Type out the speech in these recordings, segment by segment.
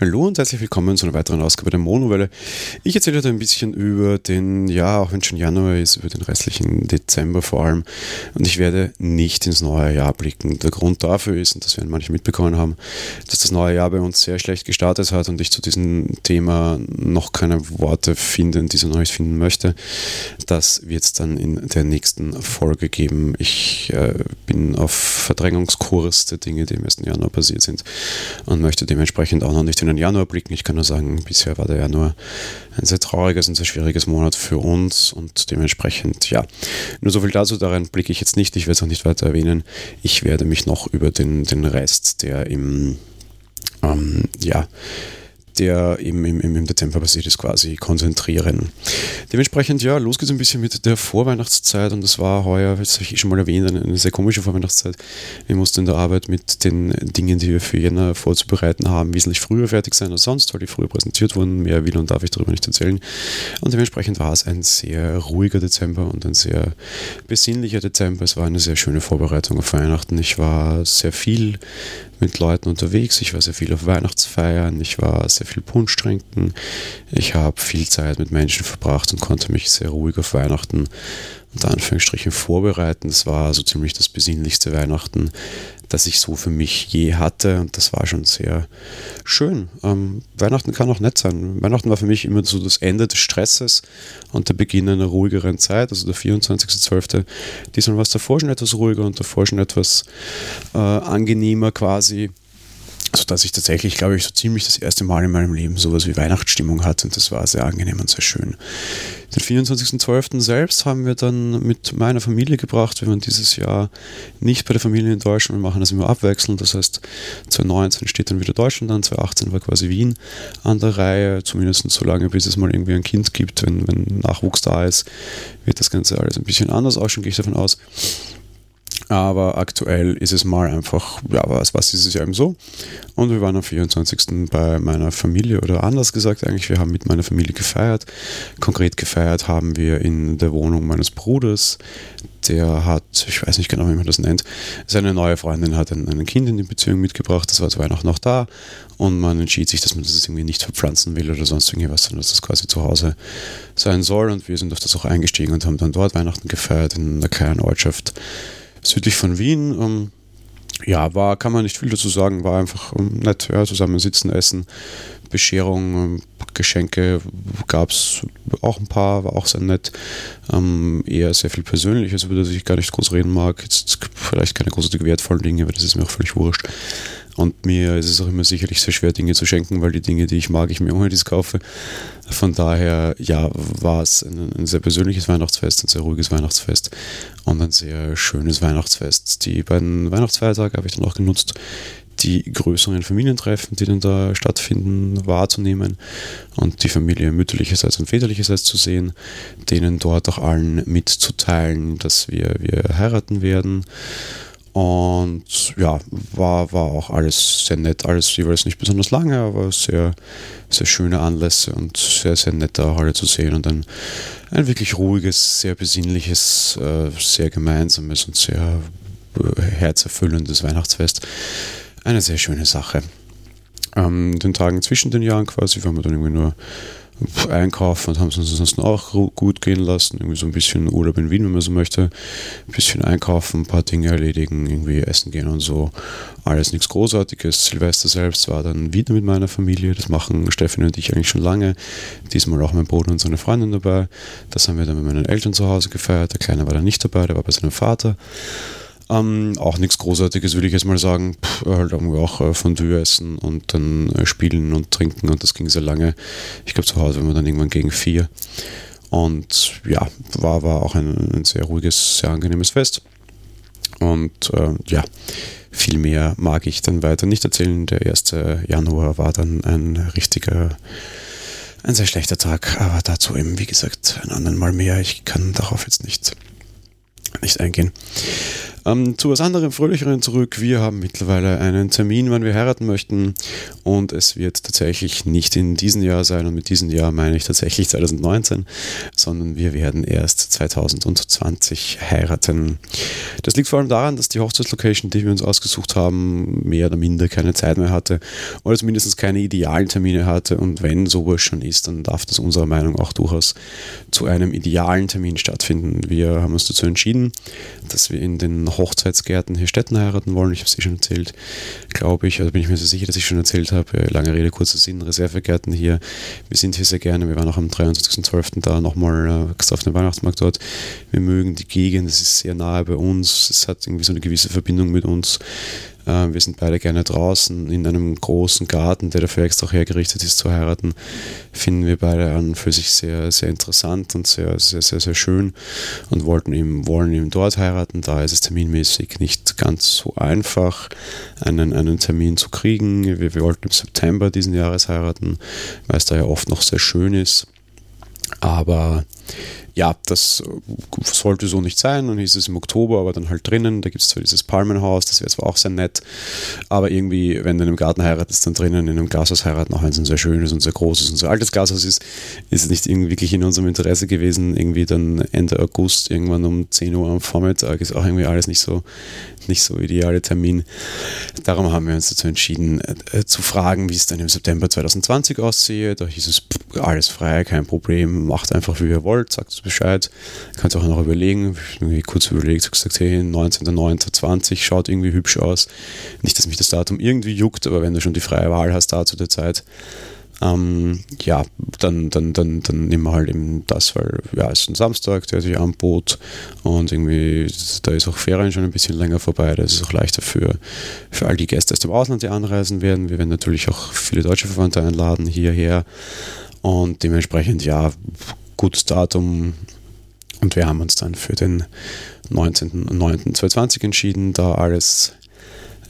Hallo und herzlich willkommen zu einer weiteren Ausgabe der Monowelle. Ich erzähle heute ein bisschen über den, ja, auch wenn schon Januar ist, über den restlichen Dezember vor allem. Und ich werde nicht ins neue Jahr blicken. Der Grund dafür ist, und das werden manche mitbekommen haben, dass das neue Jahr bei uns sehr schlecht gestartet hat und ich zu diesem Thema noch keine Worte finden, die ich noch finden möchte. Das wird es dann in der nächsten Folge geben. Ich äh, bin auf Verdrängungskurs der Dinge, die im 1. Januar passiert sind und möchte dementsprechend auch noch nicht in den Januar blicken. Ich kann nur sagen, bisher war der Januar ein sehr trauriges und sehr schwieriges Monat für uns und dementsprechend, ja, nur so viel dazu, daran blicke ich jetzt nicht, ich werde es auch nicht weiter erwähnen. Ich werde mich noch über den, den Rest, der im, ähm, ja, der im, im, im Dezember passiert ist, quasi konzentrieren. Dementsprechend, ja, los geht's ein bisschen mit der Vorweihnachtszeit und das war heuer, das habe ich schon mal erwähnt, eine, eine, sehr komische Vorweihnachtszeit. Wir mussten in der Arbeit mit den Dingen, die wir für Jänner vorzubereiten haben, wesentlich früher fertig sein als sonst, weil die früher präsentiert wurden. Mehr will und darf ich darüber nicht erzählen. Und dementsprechend war es ein sehr ruhiger Dezember und ein sehr besinnlicher Dezember. Es war eine sehr schöne Vorbereitung auf Weihnachten. Ich war sehr viel mit Leuten unterwegs. Ich war sehr viel auf Weihnachtsfeiern, ich war sehr viel Punsch trinken. Ich habe viel Zeit mit Menschen verbracht und konnte mich sehr ruhig auf Weihnachten unter Anführungsstrichen vorbereiten. Das war so ziemlich das besinnlichste Weihnachten, das ich so für mich je hatte. Und das war schon sehr schön. Ähm, Weihnachten kann auch nett sein. Weihnachten war für mich immer so das Ende des Stresses und der Beginn einer ruhigeren Zeit, also der 24.12. Diesmal war es davor schon etwas ruhiger und davor schon etwas äh, angenehmer quasi sodass ich tatsächlich, glaube ich, so ziemlich das erste Mal in meinem Leben sowas wie Weihnachtsstimmung hatte und das war sehr angenehm und sehr schön. Den 24.12. selbst haben wir dann mit meiner Familie gebracht. Wir waren dieses Jahr nicht bei der Familie in Deutschland, wir machen das immer abwechselnd. Das heißt, 2019 steht dann wieder Deutschland an, 2018 war quasi Wien an der Reihe, zumindest so lange, bis es mal irgendwie ein Kind gibt. Wenn, wenn Nachwuchs da ist, wird das Ganze alles ein bisschen anders ausschauen, gehe ich davon aus. Aber aktuell ist es mal einfach, ja, was, was ist es eben so. Und wir waren am 24. bei meiner Familie oder anders gesagt eigentlich, wir haben mit meiner Familie gefeiert. Konkret gefeiert haben wir in der Wohnung meines Bruders. Der hat, ich weiß nicht genau, wie man das nennt, seine neue Freundin hat ein, ein Kind in die Beziehung mitgebracht, das war zu Weihnachten noch da und man entschied sich, dass man das irgendwie nicht verpflanzen will oder sonst irgendwas, sondern dass das quasi zu Hause sein soll und wir sind auf das auch eingestiegen und haben dann dort Weihnachten gefeiert in einer kleinen Ortschaft südlich von Wien. Ähm, ja, war, kann man nicht viel dazu sagen, war einfach ähm, nett, ja, zusammen sitzen, essen, Bescherung, ähm, Geschenke gab es auch ein paar, war auch sehr nett. Ähm, eher sehr viel Persönliches, über das ich gar nicht groß reden mag. Jetzt vielleicht keine großartig wertvollen Dinge, aber das ist mir auch völlig wurscht. Und mir ist es auch immer sicherlich sehr schwer, Dinge zu schenken, weil die Dinge, die ich mag, ich mir dies kaufe. Von daher, ja, war es ein, ein, sehr persönliches Weihnachtsfest, ein sehr ruhiges Weihnachtsfest und ein sehr schönes Weihnachtsfest. Die beiden Weihnachtsfeiertage habe ich dann auch genutzt, die größeren Familientreffen, die dann da stattfinden, wahrzunehmen und die Familie mütterlicherseits und väterlicherseits zu sehen, denen dort auch allen mitzuteilen, dass wir, wir heiraten werden und ja, war, war auch alles sehr nett. Alles jeweils nicht besonders lange, aber sehr, sehr schöne Anlässe und sehr, sehr nett da alle zu sehen. Und ein, ein wirklich ruhiges, sehr besinnliches, äh, sehr gemeinsames und sehr äh, herzerfüllendes Weihnachtsfest. Eine sehr schöne Sache. Ähm, den Tagen zwischen den Jahren quasi wir dann irgendwie nur einkaufen und haben es uns ansonsten auch gut gehen lassen. Irgendwie so ein bisschen Urlaub in Wien, wenn man so möchte. Ein bisschen einkaufen, ein paar Dinge erledigen, irgendwie essen gehen und so. Alles nichts Großartiges. Silvester selbst war dann wieder mit meiner Familie. Das machen Stefan und ich eigentlich schon lange. Diesmal auch mein Bruder und seine Freundin dabei. Das haben wir dann mit meinen Eltern zu Hause gefeiert. Der Kleine war dann nicht dabei, der war bei seinem Vater. Ähm, auch nichts Großartiges, würde ich jetzt mal sagen. Pff, halt irgendwie auch äh, Fondue essen und dann äh, spielen und trinken und das ging sehr lange. Ich glaube, zu Hause waren wir dann irgendwann gegen vier. Und ja, war, war auch ein, ein sehr ruhiges, sehr angenehmes Fest. Und äh, ja, viel mehr mag ich dann weiter nicht erzählen. Der 1. Januar war dann ein richtiger, ein sehr schlechter Tag, aber dazu eben, wie gesagt, ein anderen Mal mehr. Ich kann darauf jetzt nicht, nicht eingehen. Ähm, zu was anderem, fröhlicheren zurück. Wir haben mittlerweile einen Termin, wann wir heiraten möchten. Und es wird tatsächlich nicht in diesem Jahr sein. Und mit diesem Jahr meine ich tatsächlich 2019, sondern wir werden erst 2020 heiraten. Das liegt vor allem daran, dass die Hochzeitslocation, die wir uns ausgesucht haben, mehr oder minder keine Zeit mehr hatte. Oder zumindest keine idealen Termine hatte. Und wenn sowas schon ist, dann darf das unserer Meinung auch durchaus zu einem idealen Termin stattfinden. Wir haben uns dazu entschieden, dass wir in den Hochzeitsgärten hier Städten heiraten wollen. Ich habe es eh schon erzählt, glaube ich. Also bin ich mir sehr sicher, dass ich schon erzählt habe. Lange Rede, kurzer Sinn. Reservegärten hier. Wir sind hier sehr gerne. Wir waren auch am 23.12. da nochmal äh, auf dem Weihnachtsmarkt dort. Wir mögen die Gegend. Es ist sehr nahe bei uns. Es hat irgendwie so eine gewisse Verbindung mit uns. Äh, wir sind beide gerne draußen in einem großen Garten, der dafür extra hergerichtet ist zu heiraten. Finden wir beide an für sich sehr, sehr interessant und sehr, sehr, sehr, sehr schön und wollten eben, wollen eben dort heiraten. Da ist es terminmäßig nicht ganz so einfach, einen, einen Termin zu kriegen. Wir, wir wollten im September diesen Jahres heiraten, weil es da ja oft noch sehr schön ist. Aber ja, das sollte so nicht sein. Dann hieß es im Oktober, aber dann halt drinnen. Da gibt es zwar dieses Palmenhaus, das wäre zwar auch sehr nett, aber irgendwie, wenn du in einem Garten heiratest, dann drinnen in einem Glashaus heiraten, auch wenn es ein sehr schönes und sehr großes und sehr altes Glashaus ist, ist es nicht irgendwie wirklich in unserem Interesse gewesen. Irgendwie dann Ende August, irgendwann um 10 Uhr am Vormittag, ist auch irgendwie alles nicht so, nicht so ideale Termin. Darum haben wir uns dazu entschieden, äh, zu fragen, wie es dann im September 2020 aussehe. Da hieß es, pff, alles frei, kein Problem, macht einfach wie ihr wollt, sagt Bescheid. Kannst auch noch überlegen. Irgendwie kurz überlegt, gesagt, hey, 19.09.20 schaut irgendwie hübsch aus. Nicht, dass mich das Datum irgendwie juckt, aber wenn du schon die freie Wahl hast da zu der Zeit, ähm, ja, dann, dann, dann, dann nehmen wir halt eben das, weil ja, es ist ein Samstag, der sich anbot und irgendwie, da ist auch Ferien schon ein bisschen länger vorbei, da ist es auch leichter für, für all die Gäste aus dem Ausland, die anreisen werden. Wir werden natürlich auch viele deutsche Verwandte einladen hierher und dementsprechend, ja, gutes Datum. Und wir haben uns dann für den 19.09.2020 entschieden, da alles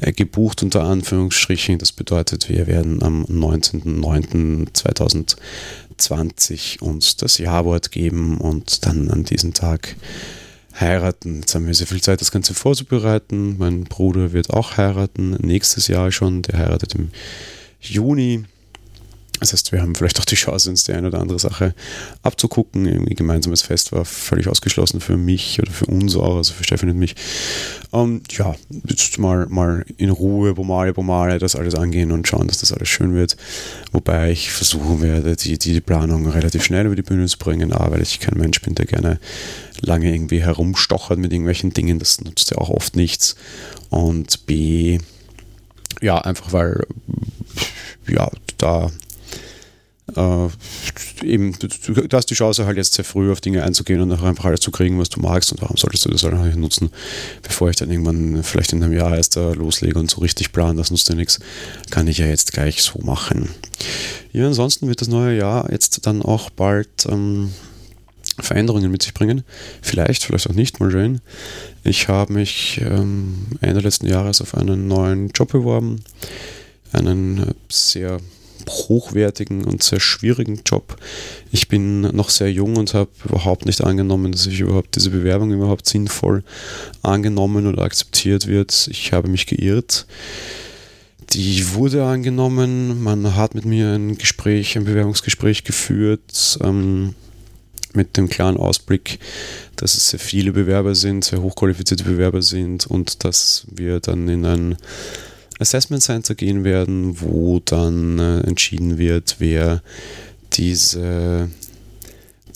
äh, gebucht unter Anführungsstrichen. Das bedeutet, wir werden am 19.09.2020 uns das Ja-Wort geben und dann an diesem Tag heiraten. Jetzt haben wir sehr viel Zeit, das Ganze vorzubereiten. Mein Bruder wird auch heiraten, nächstes Jahr schon. Der heiratet im Juni. Das heißt, wir haben vielleicht auch die Chance, uns die eine oder andere Sache abzugucken. Irgendwie gemeinsames Fest war völlig ausgeschlossen für mich oder für uns auch, also für Stefan und mich. Ähm, ja, jetzt mal, mal in Ruhe, Bomale, Bomale, das alles angehen und schauen, dass das alles schön wird. Wobei ich versuchen werde, die, die Planung relativ schnell über die Bühne zu bringen. A, weil ich kein Mensch bin, der gerne lange irgendwie herumstochert mit irgendwelchen Dingen. Das nutzt ja auch oft nichts. Und B, ja, einfach weil ja, da äh, eben, du, du, hast die Chance halt jetzt sehr früh auf Dinge einzugehen und auch einfach alles zu kriegen, was du magst und warum solltest du das halt auch nutzen, bevor ich dann irgendwann vielleicht in einem Jahr erst da loslege und so richtig plan, das nutzt ja nichts, kann ich ja jetzt gleich so machen. Ja, ansonsten wird das neue Jahr jetzt dann auch bald ähm, Veränderungen mit sich bringen. Vielleicht, vielleicht auch nicht, mal sehen. Ich habe mich ähm, Ende letzten Jahres auf einen neuen Job beworben, einen äh, sehr hochwertigen und sehr schwierigen Job. Ich bin noch sehr jung und habe überhaupt nicht angenommen, dass ich überhaupt diese Bewerbung überhaupt sinnvoll angenommen oder akzeptiert wird. Ich habe mich geirrt. Die wurde angenommen. Man hat mit mir ein Gespräch, ein Bewerbungsgespräch geführt. Ähm, mit dem klaren Ausblick, dass es sehr viele Bewerber sind, sehr hochqualifizierte Bewerber sind und dass wir dann in ein Assessment Center gehen werden, wo dann äh, entschieden wird, wer diese,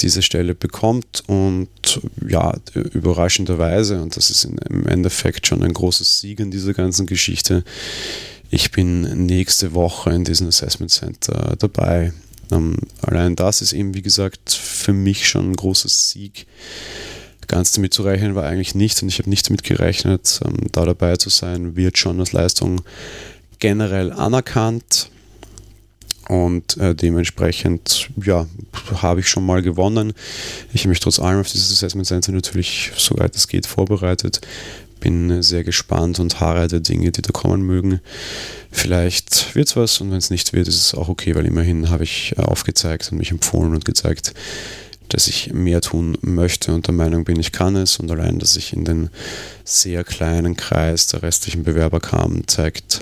diese Stelle bekommt. Und ja, überraschenderweise, und das ist im Endeffekt schon ein großes Sieg in dieser ganzen Geschichte, ich bin nächste Woche in diesem Assessment Center dabei. Ähm, allein das ist eben, wie gesagt, für mich schon ein großes Sieg Ganz damit zu rechnen war eigentlich nicht und ich habe nicht damit gerechnet, ähm, da dabei zu sein, wird schon als Leistung generell anerkannt und äh, dementsprechend ja, habe ich schon mal gewonnen. Ich habe mich trotz allem auf dieses Assessment Center natürlich, soweit es geht, vorbereitet. Bin sehr gespannt und harre der Dinge, die da kommen mögen. Vielleicht wird es was und wenn es nicht wird, ist es auch okay, weil immerhin habe ich äh, aufgezeigt und mich empfohlen und gezeigt, dass ich mehr tun möchte und der Meinung bin, ich kann es. Und allein, dass ich in den sehr kleinen Kreis der restlichen Bewerber kam, zeigt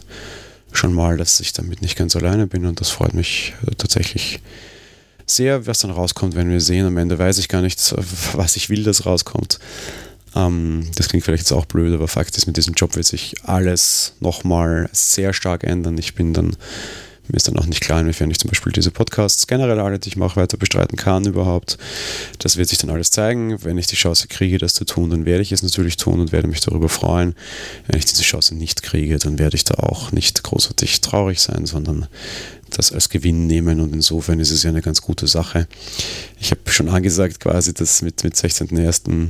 schon mal, dass ich damit nicht ganz alleine bin und das freut mich äh, tatsächlich sehr, was dann rauskommt, wenn wir sehen. Am Ende weiß ich gar nicht, was ich will, dass rauskommt. Ähm, das klingt vielleicht jetzt auch blöd, aber Fakt ist, mit diesem Job wird sich alles nochmal sehr stark ändern. Ich bin dann mir ist dann auch nicht klar, inwiefern ich zum Beispiel diese Podcasts generell alle, die ich mache, weiter bestreiten kann überhaupt. Das wird sich dann alles zeigen. Wenn ich die Chance kriege, das zu tun, dann werde ich es natürlich tun und werde mich darüber freuen. Wenn ich diese Chance nicht kriege, dann werde ich da auch nicht großartig traurig sein, sondern das als Gewinn nehmen und insofern ist es ja eine ganz gute Sache. Ich habe schon angesagt quasi, dass mit, mit 16.01 äh,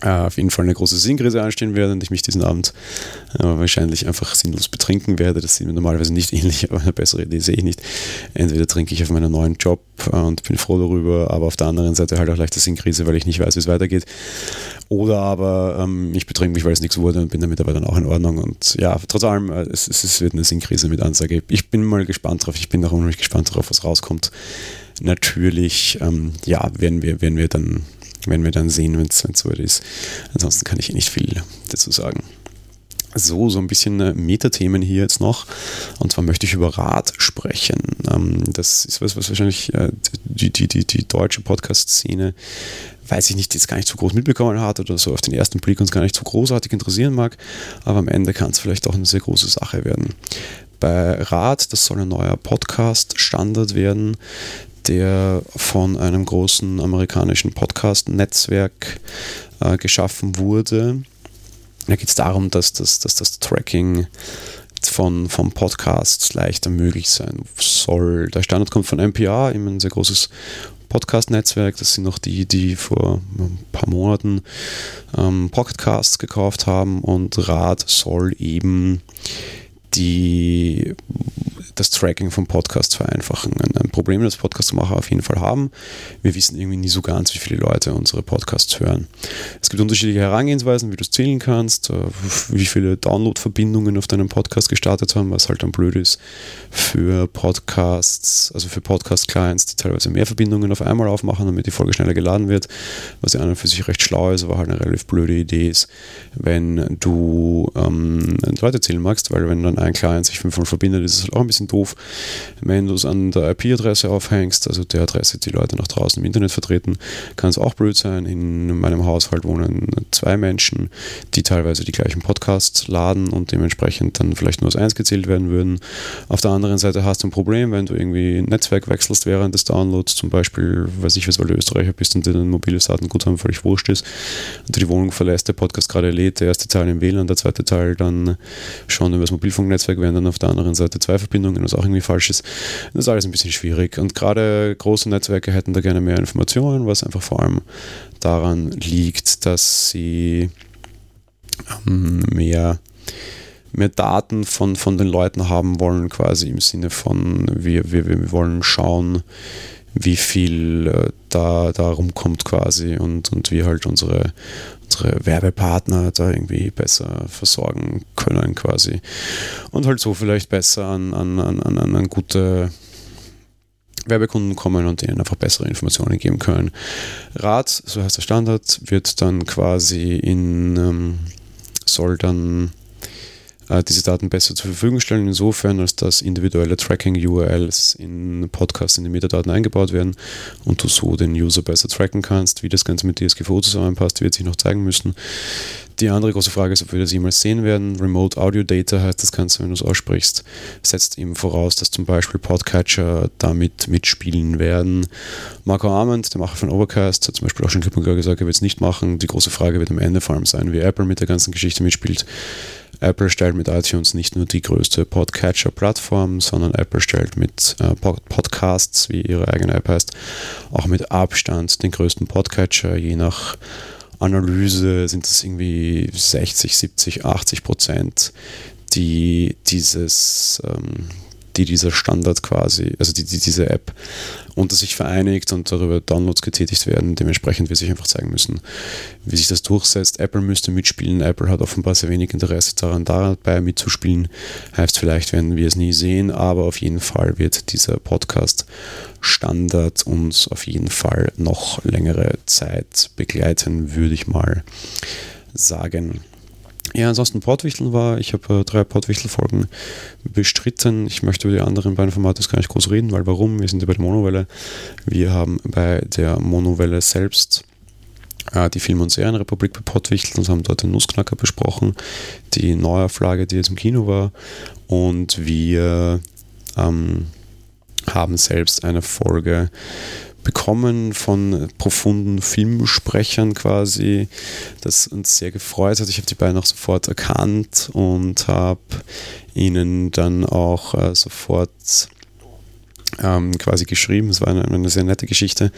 auf jeden Fall eine große Sinnkrise anstehen werde und ich mich diesen Abend äh, wahrscheinlich einfach sinnlos betrinken werde. Das sieht mir normalerweise nicht ähnlich, aber eine bessere Idee sehe ich nicht. Entweder trinke ich auf meinen neuen Job äh, und bin froh darüber, aber auf der anderen Seite halt auch leichte Sinnkrise, weil ich nicht weiß, wie es weitergeht. Oder aber ähm, ich betrinke mich, weil es nichts wurde und bin damit aber dann auch in Ordnung. Und ja, trotz allem, äh, es, es, wird eine Sinnkrise mit Ansage. Ich bin mal gespannt drauf, ich bin auch unheimlich gespannt darauf, was rauskommt. Natürlich, ähm, ja, werden wir, werden wir dann werden wir dann sehen, wenn es soweit ist. Ansonsten kann ich nicht viel dazu sagen. So, so ein bisschen äh, Metathemen hier jetzt noch. Und zwar möchte ich über Rad sprechen. Ähm, das ist was, was wahrscheinlich äh, die, die, die, die deutsche Podcast-Szene, weiß ich nicht, jetzt gar nicht so groß mitbekommen hat oder so auf den ersten Blick uns gar nicht so großartig interessieren mag. Aber am Ende kann es vielleicht auch eine sehr große Sache werden. Bei Rad, das soll ein neuer Podcast-Standard werden, der von einem großen amerikanischen Podcast-Netzwerk äh, geschaffen wurde. Da geht es darum, dass das, dass das Tracking von, von Podcasts leichter möglich sein soll. Der Standard kommt von NPR, eben ein sehr großes Podcast-Netzwerk. Das sind noch die, die vor ein paar Monaten ähm, Podcasts gekauft haben und Rad soll eben die das Tracking von Podcasts vereinfachen. Ein Problem, das Podcastmacher auf jeden Fall haben. Wir wissen irgendwie nie so ganz, wie viele Leute unsere Podcasts hören. Es gibt unterschiedliche Herangehensweisen, wie du es zählen kannst, äh, wie viele Download-Verbindungen auf deinem Podcast gestartet haben, was halt dann blöd ist für Podcasts, also für Podcast-Clients, die teilweise mehr Verbindungen auf einmal aufmachen, damit die Folge schneller geladen wird, was ja an und für sich recht schlau ist, aber halt eine relativ blöde Idee ist, wenn du ähm, Leute zählen magst, weil wenn dann ein Client sich fünfmal verbindet, ist es halt auch ein bisschen doof, wenn du es an der IP-Adresse aufhängst, also der Adresse, die Leute nach draußen im Internet vertreten, kann es auch blöd sein. In meinem Haushalt wohnen zwei Menschen, die teilweise die gleichen Podcasts laden und dementsprechend dann vielleicht nur als eins gezählt werden würden. Auf der anderen Seite hast du ein Problem, wenn du irgendwie ein Netzwerk wechselst während des Downloads, zum Beispiel, weiß ich was, weil du Österreicher bist und dir ein mobiles Datenguthaben völlig wurscht ist und du die Wohnung verlässt, der Podcast gerade lädt, der erste Teil im WLAN, der zweite Teil dann schon über das Mobilfunknetzwerk, während dann auf der anderen Seite zwei Verbindungen Verbindungen, was auch irgendwie falsch ist. Das ist alles ein bisschen schwierig. Und gerade große Netzwerke hätten da gerne mehr Informationen, was einfach vor allem daran liegt, dass sie ähm, mehr mehr Daten von, von den Leuten haben wollen, quasi im Sinne von, wir, wir, wir wollen schauen, wie viel äh, da, da rumkommt quasi und, und wie halt unsere, unsere Werbepartner da irgendwie besser versorgen können quasi. Und halt so vielleicht besser an, an, an, an, an gute Werbekunden kommen und denen einfach bessere Informationen geben können. Rad, so heißt der Standard, wird dann quasi in, ähm, soll dann äh, diese Daten besser zur Verfügung stellen, insofern, als dass individuelle Tracking-URLs in Podcasts in die Metadaten eingebaut werden und du so den User besser tracken kannst. Wie das Ganze mit DSGVO zusammenpasst, wird sich noch zeigen müssen. Die andere große Frage ist, ob wir das jemals sehen werden. Remote Audio Data heißt das Ganze, wenn du es aussprichst, setzt eben voraus, dass zum Beispiel Podcatcher damit mitspielen werden. Marco Arment, der Macher von Overcast, hat zum Beispiel auch schon klipp und klar gesagt, er wird es nicht machen. Die große Frage wird am Ende vor allem sein, wie Apple mit der ganzen Geschichte mitspielt. Apple stellt mit iTunes nicht nur die größte Podcatcher-Plattform, sondern Apple stellt mit äh, Podcasts, wie ihre eigene App heißt, auch mit Abstand den größten Podcatcher. Je nach Analyse sind es irgendwie 60, 70, 80 Prozent, die dieses, ähm, die dieser Standard quasi, also die, die, diese App unter sich vereinigt und darüber Downloads getätigt werden. Dementsprechend wird sich einfach zeigen müssen, wie sich das durchsetzt. Apple müsste mitspielen. Apple hat offenbar sehr wenig Interesse daran, dabei mitzuspielen. Heißt, vielleicht werden wir es nie sehen, aber auf jeden Fall wird dieser Podcast Standard uns auf jeden Fall noch längere Zeit begleiten, würde ich mal sagen. Ja, ansonsten Portwichteln war, ich habe äh, drei Portwichtel-Folgen bestritten. Ich möchte über die anderen beiden Formate gar nicht groß reden, weil warum? Wir sind ja bei der Monowelle. Wir haben bei der Monowelle selbst äh, die Film- und Serienrepublik bei Pottwichtel und haben dort den Nussknacker besprochen, die Neuauflage, die jetzt im Kino war. Und wir ähm, haben selbst eine Folge bekommen von profunden Filmsprechern quasi, das uns sehr gefreut hat. Ich habe die beiden auch sofort erkannt und habe ihnen dann auch äh, sofort ähm, quasi geschrieben. Es war eine, eine sehr nette Geschichte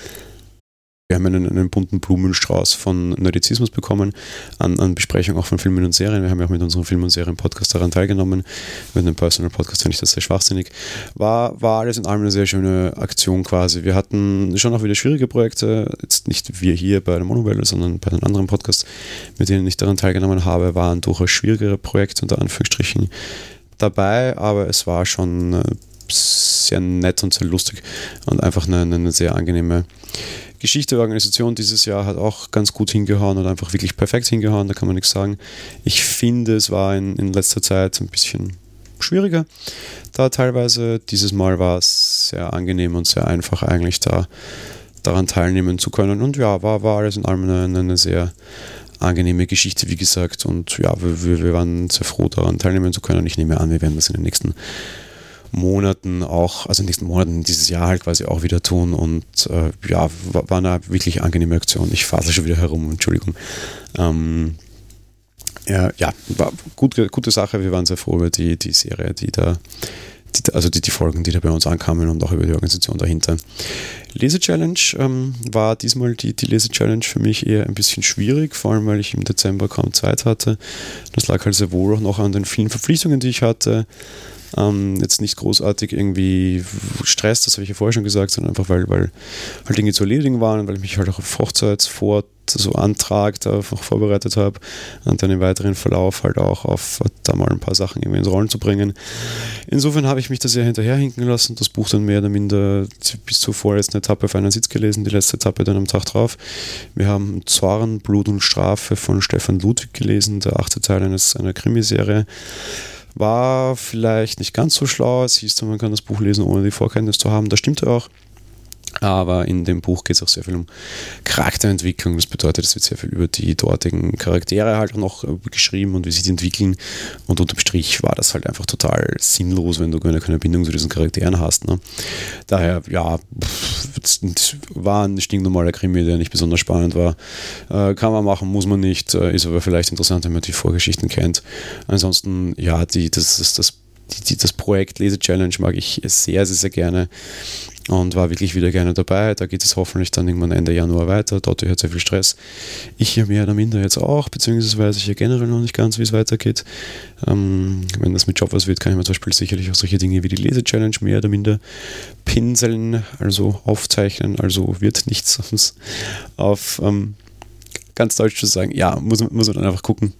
wir haben einen, einen, bunten Blumenstrauß von Nerdizismus bekommen, an, an Besprechung auch von Filmen und Serien. Wir haben ja auch mit unserem Film- und Serien-Podcast daran teilgenommen. Mit einem Personal-Podcast finde ich das sehr schwachsinnig. War, war alles in allem eine sehr schöne Aktion quasi. Wir hatten schon auch wieder schwierige Projekte, jetzt nicht wir hier bei der Monowelle, sondern bei den anderen Podcasts, mit denen ich daran teilgenommen habe, waren durchaus schwierigere Projekte unter Anführungsstrichen dabei, aber es war schon äh, sehr nett und sehr lustig und einfach eine, eine sehr angenehme Geschichte der Organisation dieses Jahr hat auch ganz gut hingehauen und einfach wirklich perfekt hingehauen, da kann man nichts sagen. Ich finde, es war in, in letzter Zeit ein bisschen schwieriger da teilweise. Dieses Mal war es sehr angenehm und sehr einfach eigentlich da daran teilnehmen zu können. Und ja, war, war alles in allem eine, eine sehr angenehme Geschichte, wie gesagt. Und ja, wir, wir waren sehr froh, daran teilnehmen zu können. Ich nehme an, wir werden das in den nächsten Monaten auch, also in den nächsten Monaten dieses Jahr halt quasi auch wieder tun und äh, ja, war, war, eine wirklich angenehme Aktion. Ich fahre schon wieder herum, Entschuldigung. Ähm, ja, ja, war gut, gute Sache. Wir waren sehr froh über die, die Serie, die da, die, also die, die Folgen, die da bei uns ankamen und auch über die Organisation dahinter. Lese-Challenge ähm, war diesmal die, die Lese-Challenge für mich eher ein bisschen schwierig, vor allem weil ich im Dezember kaum Zeit hatte. Das lag halt sehr wohl auch noch an den vielen Verpflichtungen, die ich hatte. Ähm, jetzt nicht großartig irgendwie Stress, das habe ich ja vorher schon gesagt, sondern einfach, weil, weil halt Dinge zu erledigen waren, weil ich mich halt auch auf Hochzeitsfort so Antrag da auch vorbereitet habe und dann im weiteren Verlauf halt auch auf da mal ein paar Sachen irgendwie ins Rollen zu bringen. Insofern habe ich mich da sehr hinterherhinken lassen, das Buch dann mehr oder minder bis zur vorletzten Etappe auf einen Sitz gelesen, die letzte Etappe dann am Tag drauf. Wir haben Zorn, Blut und Strafe von Stefan Ludwig gelesen, der achte Teil eines, einer Krimiserie. War vielleicht nicht ganz so schlau. Es hieß, man kann das Buch lesen, ohne die Vorkenntnis zu haben. Das stimmt auch. Aber in dem Buch geht es auch sehr viel um Charakterentwicklung. Das bedeutet, es wird sehr viel über die dortigen Charaktere halt noch äh, geschrieben und wie sie die entwickeln. Und unterm Strich war das halt einfach total sinnlos, wenn du keine, keine Bindung zu diesen Charakteren hast. Ne? Daher, ja, war ein stinknormaler Krimi, der nicht besonders spannend war. Äh, kann man machen, muss man nicht. Äh, ist aber vielleicht interessant, wenn man die Vorgeschichten kennt. Ansonsten, ja, die, das, das, das die, das Projekt Lese Challenge mag ich sehr, sehr, sehr gerne und war wirklich wieder gerne dabei. Da geht es hoffentlich dann irgendwann Ende Januar weiter. Dort hat sehr viel Stress. Ich hier mehr oder minder jetzt auch, beziehungsweise weiß ich ja generell noch nicht ganz, wie es weitergeht. Ähm, wenn das mit Job was wird, kann ich mir zum Beispiel sicherlich auch solche Dinge wie die Lese-Challenge mehr oder minder pinseln, also aufzeichnen. Also wird nichts sonst auf ähm, ganz deutsch zu sagen. Ja, muss, muss man dann einfach gucken,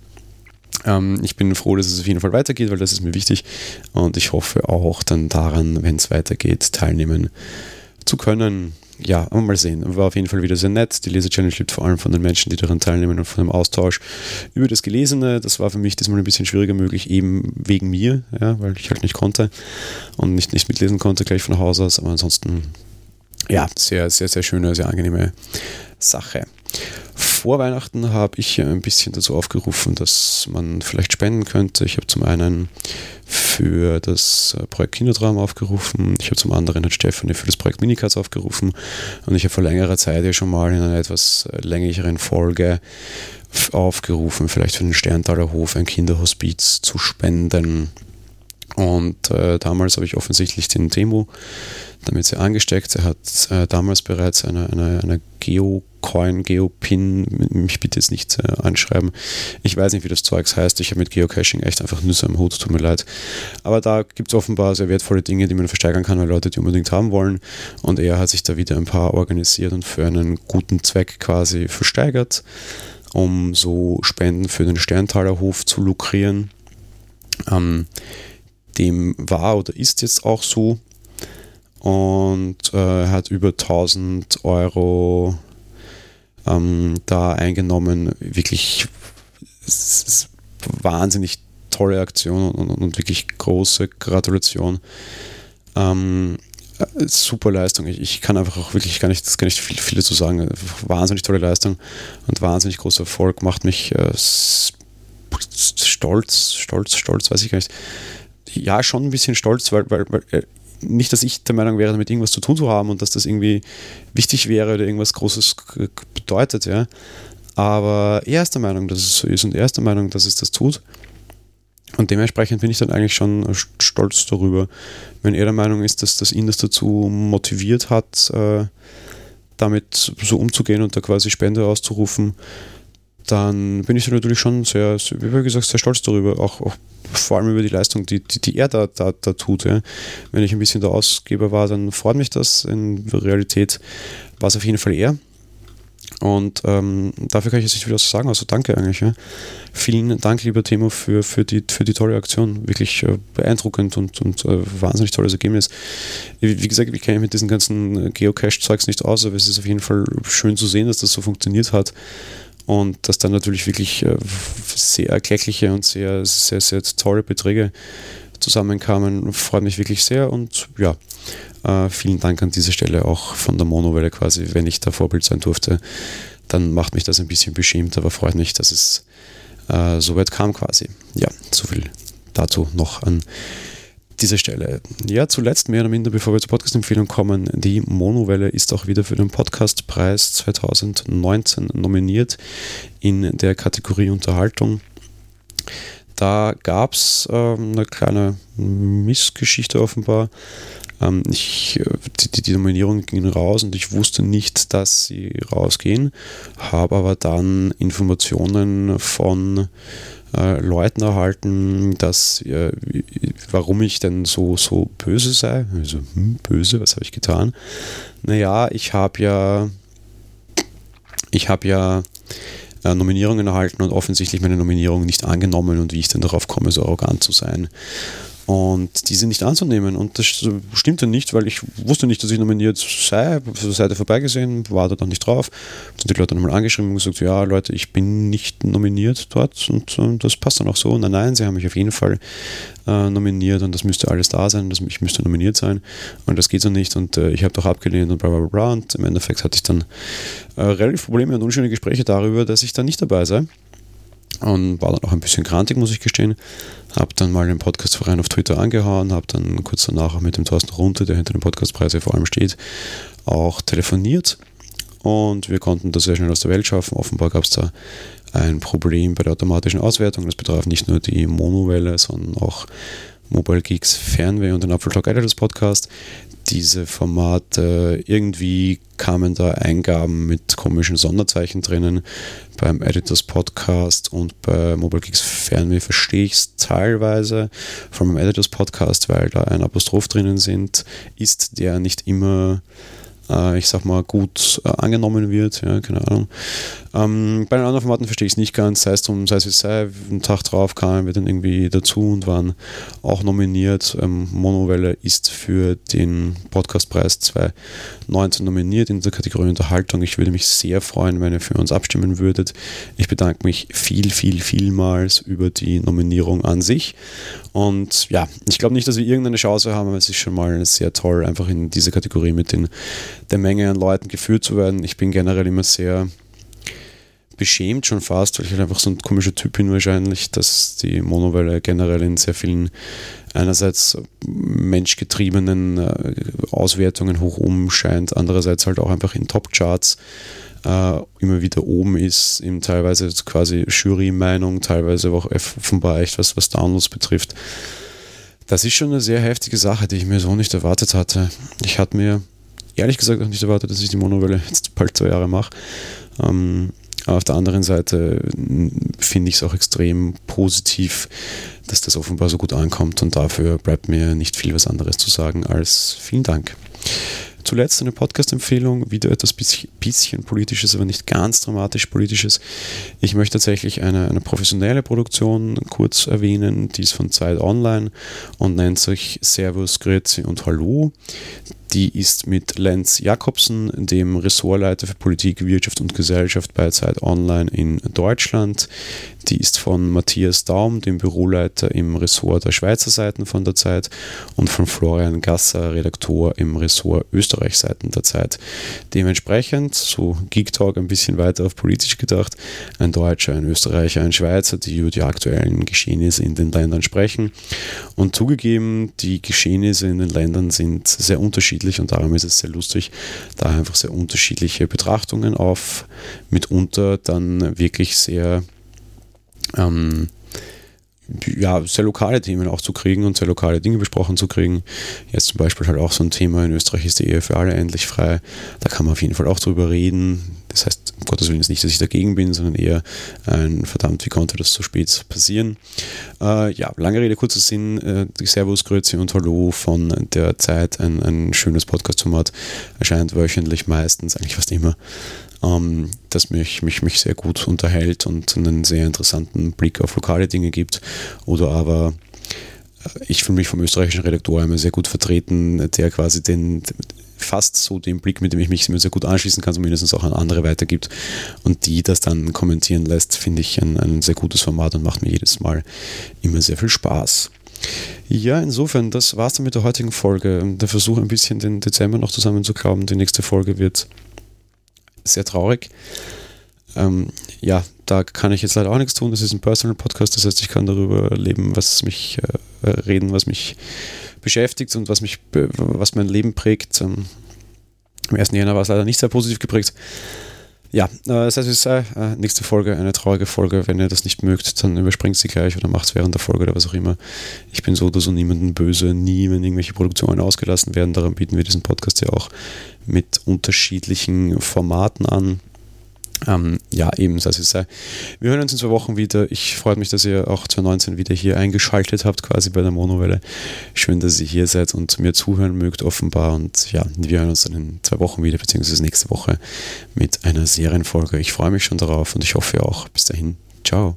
ähm, ich bin froh, dass es auf jeden Fall weitergeht, weil das ist mir wichtig. Und ich hoffe auch dann daran, wenn es weitergeht, teilnehmen zu können. Ja, mal sehen. War auf jeden Fall wieder sehr nett. Die Leser-Challenge lebt vor allem von den Menschen, die daran teilnehmen und von dem Austausch über das Gelesene. Das war für mich diesmal ein bisschen schwieriger möglich, eben wegen mir, ja, weil ich halt nicht konnte und nicht, nicht mitlesen konnte gleich von Haus aus. Aber ansonsten, ja, sehr, sehr, sehr schöne, sehr angenehme Sache vor Weihnachten habe ich ein bisschen dazu aufgerufen, dass man vielleicht spenden könnte. Ich habe zum einen für das äh, Projekt Kindertraum aufgerufen, ich habe zum anderen hat Stefanie für das Projekt Minicards aufgerufen und ich habe vor längerer Zeit ja schon mal in einer etwas äh, längeren Folge aufgerufen, vielleicht für den Sterntaler Hof ein Kinderhospiz zu spenden. Und äh, damals habe ich offensichtlich den Demo damit sehr angesteckt. Er hat äh, damals bereits eine, eine, eine Geocoin, Geopin, mich bitte jetzt nicht äh, anschreiben. Ich weiß nicht, wie das Zeugs heißt. Ich habe mit Geocaching echt einfach Nüsse am Hut, tut mir leid. Aber da gibt es offenbar sehr wertvolle Dinge, die man versteigern kann, weil Leute die unbedingt haben wollen. Und er hat sich da wieder ein paar organisiert und für einen guten Zweck quasi versteigert, um so Spenden für den Sterntaler Hof zu lukrieren. Ähm, dem war oder ist jetzt auch so und äh, hat über 1000 Euro ähm, da eingenommen. Wirklich wahnsinnig tolle Aktion und, und, wirklich große Gratulation. Ähm, super Leistung. Ich, ich, kann einfach auch wirklich gar nicht, gar nicht viel, viel dazu sagen. Wahnsinnig tolle Leistung und wahnsinnig großer Erfolg. Macht mich äh, stolz, stolz, stolz, weiß ich gar nicht. Ja, schon ein bisschen stolz, weil, weil, weil äh, nicht, dass ich der Meinung wäre, damit irgendwas zu tun zu haben und dass das irgendwie wichtig wäre oder irgendwas Großes bedeutet, ja. Aber er ist der Meinung, dass es so ist und er ist der Meinung, dass es das tut. Und dementsprechend bin ich dann eigentlich schon stolz darüber, wenn er der Meinung ist, dass das ihn das dazu motiviert hat, äh, damit so umzugehen und da quasi Spende auszurufen, dann bin ich natürlich schon sehr, wie gesagt, sehr stolz darüber, auch, auch vor allem über die Leistung, die, die, die er da, da, da tut. Ja. Wenn ich ein bisschen der Ausgeber war, dann freut mich das. In Realität war es auf jeden Fall er. Und ähm, dafür kann ich jetzt nicht wieder was sagen, also danke eigentlich. Ja. Vielen Dank, lieber Timo, für, für, die, für die tolle Aktion. Wirklich äh, beeindruckend und, und äh, wahnsinnig tolles Ergebnis. Wie, wie gesagt, ich kenne mich mit diesen ganzen Geocache-Zeugs nicht aus, aber es ist auf jeden Fall schön zu sehen, dass das so funktioniert hat und dass dann natürlich wirklich äh, sehr erkleckliche und sehr, sehr, sehr tolle Beträge zusammenkamen, freut mich wirklich sehr und ja, äh, vielen Dank an dieser Stelle auch von der Monowelle quasi, wenn ich da Vorbild sein durfte, dann macht mich das ein bisschen beschämt, aber freut mich, dass es äh, so weit kam quasi. Ja, so viel dazu noch an dieser Stelle. Ja, zuletzt mehr oder minder, bevor wir zur Podcast-Empfehlung kommen, die Monowelle ist auch wieder für den Podcastpreis 2019 nominiert in der Kategorie Unterhaltung. Da gab es ähm, eine kleine Missgeschichte offenbar. Ähm, ich, die, die Nominierung ging raus und ich wusste nicht, dass sie rausgehen, habe aber dann Informationen von äh, Leuten erhalten, dass äh, warum ich denn so, so böse sei. Also, hm, böse, was habe ich getan? Naja, ich habe ja, ich habe ja äh, Nominierungen erhalten und offensichtlich meine Nominierung nicht angenommen und wie ich denn darauf komme, so arrogant zu sein und diese nicht anzunehmen. Und das stimmte nicht, weil ich wusste nicht, dass ich nominiert sei, auf der Seite vorbeigesehen, war da noch nicht drauf. Sind die Leute nochmal angeschrieben und gesagt, ja Leute, ich bin nicht nominiert dort und, und das passt dann auch so. Nein, nein, sie haben mich auf jeden Fall äh, nominiert und das müsste alles da sein, das, ich müsste nominiert sein und das geht so nicht und äh, ich habe doch abgelehnt und bla bla bla und im Endeffekt hatte ich dann äh, relativ Probleme und unschöne Gespräche darüber, dass ich da nicht dabei sei und war dann auch ein bisschen grantig, muss ich gestehen. Habe dann mal den Podcastverein auf Twitter angehauen, habe dann kurz danach auch mit dem Thorsten Runte, der hinter dem Podcastpreis vor allem steht, auch telefoniert und wir konnten das sehr schnell aus der Welt schaffen. Offenbar gab es da ein Problem bei der automatischen Auswertung. Das betraf nicht nur die Monowelle, sondern auch Mobile Geeks Fernweh und den Apfeltalk Editors Podcast diese Formate, irgendwie kamen da Eingaben mit komischen Sonderzeichen drinnen. Beim Editors Podcast und bei Mobile Geeks Fernweh verstehe ich es teilweise. Von meinem Editors Podcast, weil da ein Apostroph drinnen sind, ist der nicht immer äh, ich sag mal, gut äh, angenommen wird. Ja, keine Ahnung. Ähm, bei den anderen Formaten verstehe ich es nicht ganz, sei es drum, sei es wie sei, einen Tag drauf kamen wir dann irgendwie dazu und waren auch nominiert. Ähm, Monowelle ist für den Podcastpreis 2019 nominiert in der Kategorie Unterhaltung. Ich würde mich sehr freuen, wenn ihr für uns abstimmen würdet. Ich bedanke mich viel, viel, vielmals über die Nominierung an sich. Und ja, ich glaube nicht, dass wir irgendeine Chance haben, aber es ist schon mal sehr toll, einfach in diese Kategorie mit den, der Menge an Leuten geführt zu werden. Ich bin generell immer sehr beschämt schon fast, weil ich halt einfach so ein komischer Typ bin wahrscheinlich, dass die Monowelle generell in sehr vielen einerseits menschgetriebenen äh, Auswertungen hoch oben scheint, andererseits halt auch einfach in Top-Charts äh, immer wieder oben ist, eben teilweise quasi Jury-Meinung, teilweise auch offenbar echt was, was Downloads betrifft. Das ist schon eine sehr heftige Sache, die ich mir so nicht erwartet hatte. Ich hatte mir ehrlich gesagt auch nicht erwartet, dass ich die Monowelle jetzt bald zwei Jahre mache. Ähm, auf der anderen Seite finde ich es auch extrem positiv, dass das offenbar so gut ankommt und dafür bleibt mir nicht viel was anderes zu sagen als vielen Dank. Zuletzt eine Podcast-Empfehlung, wieder etwas bisschen politisches, aber nicht ganz dramatisch politisches. Ich möchte tatsächlich eine, eine professionelle Produktion kurz erwähnen, die ist von Zeit Online und nennt sich Servus, Grüezi und Hallo. Die ist mit Lenz Jakobsen, dem Ressortleiter für Politik, Wirtschaft und Gesellschaft bei Zeit Online in Deutschland. Die ist von Matthias Daum, dem Büroleiter im Ressort der Schweizer Seiten von der Zeit und von Florian Gasser, Redaktor im Ressort Österreich Seiten der Zeit. Dementsprechend, so Geek Talk ein bisschen weiter auf politisch gedacht, ein Deutscher, ein Österreicher, ein Schweizer, die über die aktuellen Geschehnisse in den Ländern sprechen. Und zugegeben, die Geschehnisse in den Ländern sind sehr unterschiedlich und darum ist es sehr lustig, da einfach sehr unterschiedliche Betrachtungen auf mitunter dann wirklich sehr ähm, ja, sehr lokale Themen auch zu kriegen und sehr lokale Dinge besprochen zu kriegen. Jetzt zum Beispiel halt auch so ein Thema, in Österreich ist die Ehe für alle endlich frei. Da kann man auf jeden Fall auch drüber reden. Das heißt, um Gottes Willen ist nicht, dass ich dagegen bin, sondern eher ein verdammt, wie konnte das so spät passieren. Äh, ja, lange Rede, kurzer Sinn. Äh, Servus, Grüezi und Hallo von der Zeit. Ein, ein schönes Podcast-Format. Erscheint wöchentlich meistens, eigentlich fast immer ähm, das mich, mich, mich sehr gut unterhält und einen sehr interessanten Blick auf lokale Dinge gibt. Oder aber äh, ich fühle mich vom österreichischen Redaktor immer sehr gut vertreten, der quasi den fast so den Blick, mit dem ich mich sehr gut anschließen kann, zumindest auch an andere weitergibt und die das dann kommentieren lässt, finde ich ein, ein sehr gutes Format und macht mir jedes Mal immer sehr viel Spaß. Ja, insofern, das war es dann mit der heutigen Folge. Der Versuch, ein bisschen den Dezember noch zusammenzuklauben. Die nächste Folge wird sehr traurig. Ähm, ja, da kann ich jetzt leider auch nichts tun. Das ist ein Personal Podcast, das heißt, ich kann darüber leben, was mich äh, reden, was mich beschäftigt und was mich, was mein Leben prägt. Ähm, Im ersten Januar war es leider nicht sehr positiv geprägt. Ja, äh, das heißt, es sei äh, nächste Folge eine traurige Folge. Wenn ihr das nicht mögt, dann überspringt sie gleich oder macht es während der Folge oder was auch immer. Ich bin so oder so niemanden böse, nie, wenn irgendwelche Produktionen ausgelassen werden. Darum bieten wir diesen Podcast ja auch mit unterschiedlichen Formaten an. Ähm, ja, eben, das ist sei. Wir hören uns in zwei Wochen wieder. Ich freue mich, dass ihr auch 2019 wieder hier eingeschaltet habt, quasi bei der Monowelle. Schön, dass ihr hier seid und mir zuhören mögt, offenbar. Und ja, wir hören uns dann in zwei Wochen wieder, beziehungsweise nächste Woche mit einer Serienfolge. Ich freue mich schon darauf und ich hoffe auch. Bis dahin. Ciao.